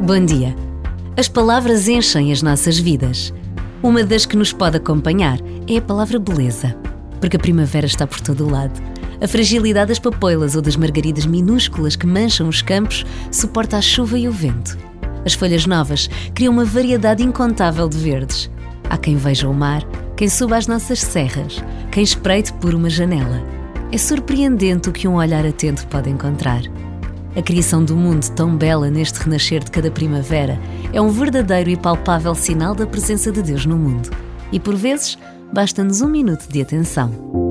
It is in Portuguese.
Bom dia. As palavras enchem as nossas vidas. Uma das que nos pode acompanhar é a palavra beleza, porque a primavera está por todo o lado. A fragilidade das papoilas ou das margaridas minúsculas que mancham os campos suporta a chuva e o vento. As folhas novas criam uma variedade incontável de verdes. Há quem veja o mar, quem suba as nossas serras, quem espreite por uma janela. É surpreendente o que um olhar atento pode encontrar. A criação do mundo tão bela neste renascer de cada primavera é um verdadeiro e palpável sinal da presença de Deus no mundo. E por vezes, basta-nos um minuto de atenção.